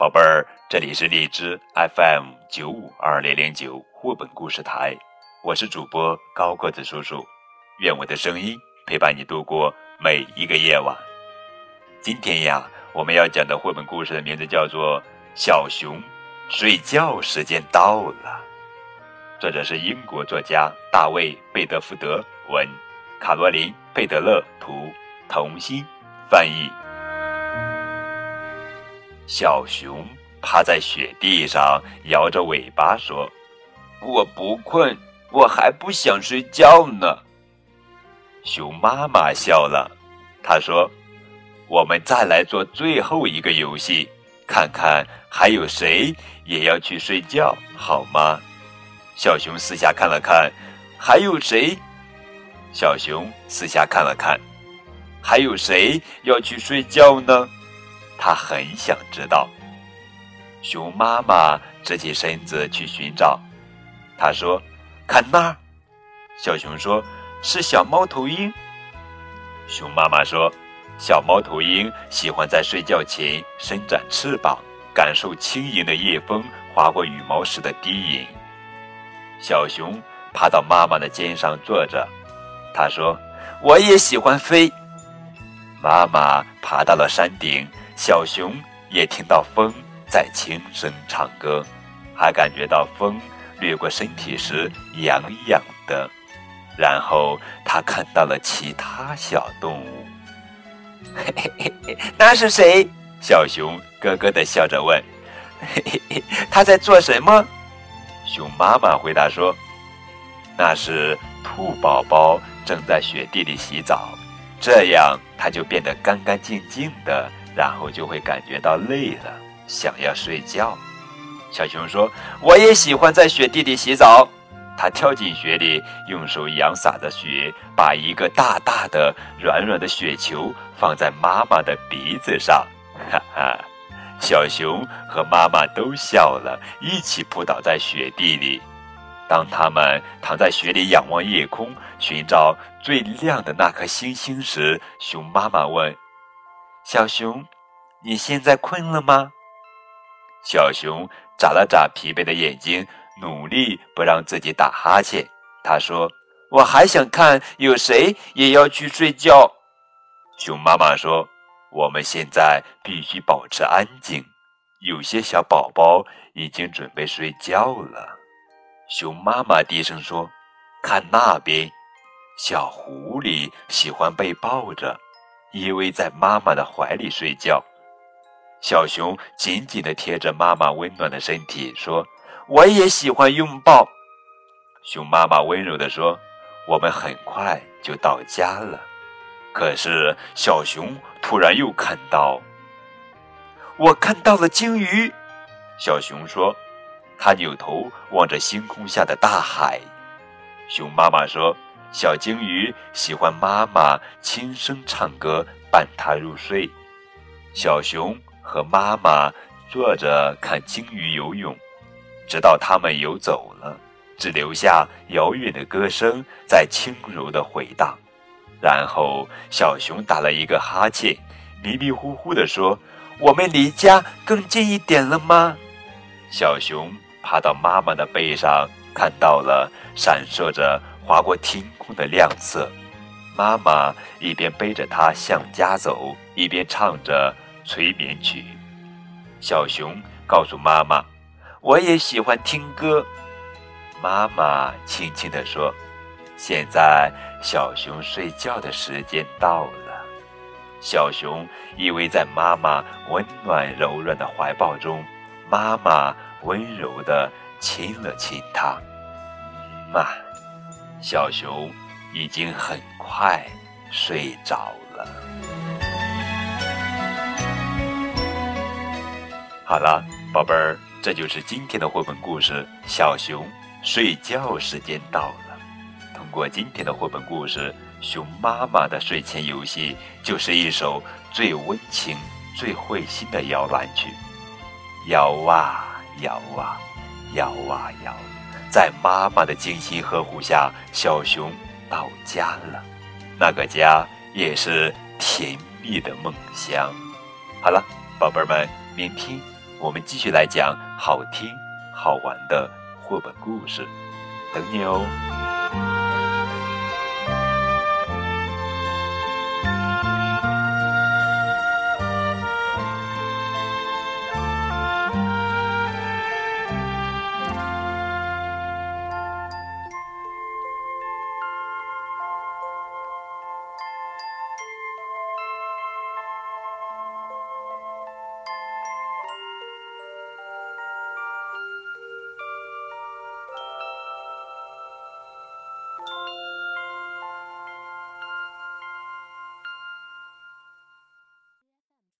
宝贝儿，这里是荔枝 FM 九五二零零九绘本故事台，我是主播高个子叔叔，愿我的声音陪伴你度过每一个夜晚。今天呀，我们要讲的绘本故事的名字叫做《小熊睡觉时间到了》，作者是英国作家大卫·贝德福德文，卡罗琳·贝德勒图，童心翻译。小熊趴在雪地上，摇着尾巴说：“我不困，我还不想睡觉呢。”熊妈妈笑了，她说：“我们再来做最后一个游戏，看看还有谁也要去睡觉，好吗？”小熊四下看了看，还有谁？小熊四下看了看，还有谁要去睡觉呢？他很想知道。熊妈妈直起身子去寻找。他说：“看那儿。”小熊说：“是小猫头鹰。”熊妈妈说：“小猫头鹰喜欢在睡觉前伸展翅膀，感受轻盈的夜风划过羽毛时的低吟。”小熊爬到妈妈的肩上坐着。他说：“我也喜欢飞。”妈妈爬到了山顶。小熊也听到风在轻声唱歌，还感觉到风掠过身体时痒痒的。然后他看到了其他小动物。嘿嘿嘿，那是谁？小熊咯咯地笑着问。嘿嘿嘿，他在做什么？熊妈妈回答说：“那是兔宝宝正在雪地里洗澡，这样它就变得干干净净的。”然后就会感觉到累了，想要睡觉。小熊说：“我也喜欢在雪地里洗澡。”他跳进雪里，用手扬洒着雪，把一个大大的、软软的雪球放在妈妈的鼻子上。哈哈，小熊和妈妈都笑了，一起扑倒在雪地里。当他们躺在雪里仰望夜空，寻找最亮的那颗星星时，熊妈妈问。小熊，你现在困了吗？小熊眨了眨疲惫的眼睛，努力不让自己打哈欠。他说：“我还想看有谁也要去睡觉。”熊妈妈说：“我们现在必须保持安静，有些小宝宝已经准备睡觉了。”熊妈妈低声说：“看那边，小狐狸喜欢被抱着。”依偎在妈妈的怀里睡觉，小熊紧紧地贴着妈妈温暖的身体，说：“我也喜欢拥抱。”熊妈妈温柔地说：“我们很快就到家了。”可是小熊突然又看到，我看到了鲸鱼。小熊说：“他扭头望着星空下的大海。”熊妈妈说。小鲸鱼喜欢妈妈轻声唱歌，伴它入睡。小熊和妈妈坐着看鲸鱼游泳，直到它们游走了，只留下遥远的歌声在轻柔的回荡。然后小熊打了一个哈欠，迷迷糊糊地说：“我们离家更近一点了吗？”小熊爬到妈妈的背上，看到了闪烁着。划过天空的亮色，妈妈一边背着它向家走，一边唱着催眠曲。小熊告诉妈妈：“我也喜欢听歌。”妈妈轻轻地说：“现在小熊睡觉的时间到了。”小熊依偎在妈妈温暖柔软的怀抱中，妈妈温柔地亲了亲它，妈。小熊已经很快睡着了。好了，宝贝儿，这就是今天的绘本故事。小熊睡觉时间到了。通过今天的绘本故事，熊妈妈的睡前游戏就是一首最温情、最会心的摇篮曲。摇啊摇啊，摇啊摇。在妈妈的精心呵护下，小熊到家了。那个家也是甜蜜的梦乡。好了，宝贝儿们，明天我们继续来讲好听好玩的绘本故事，等你哦。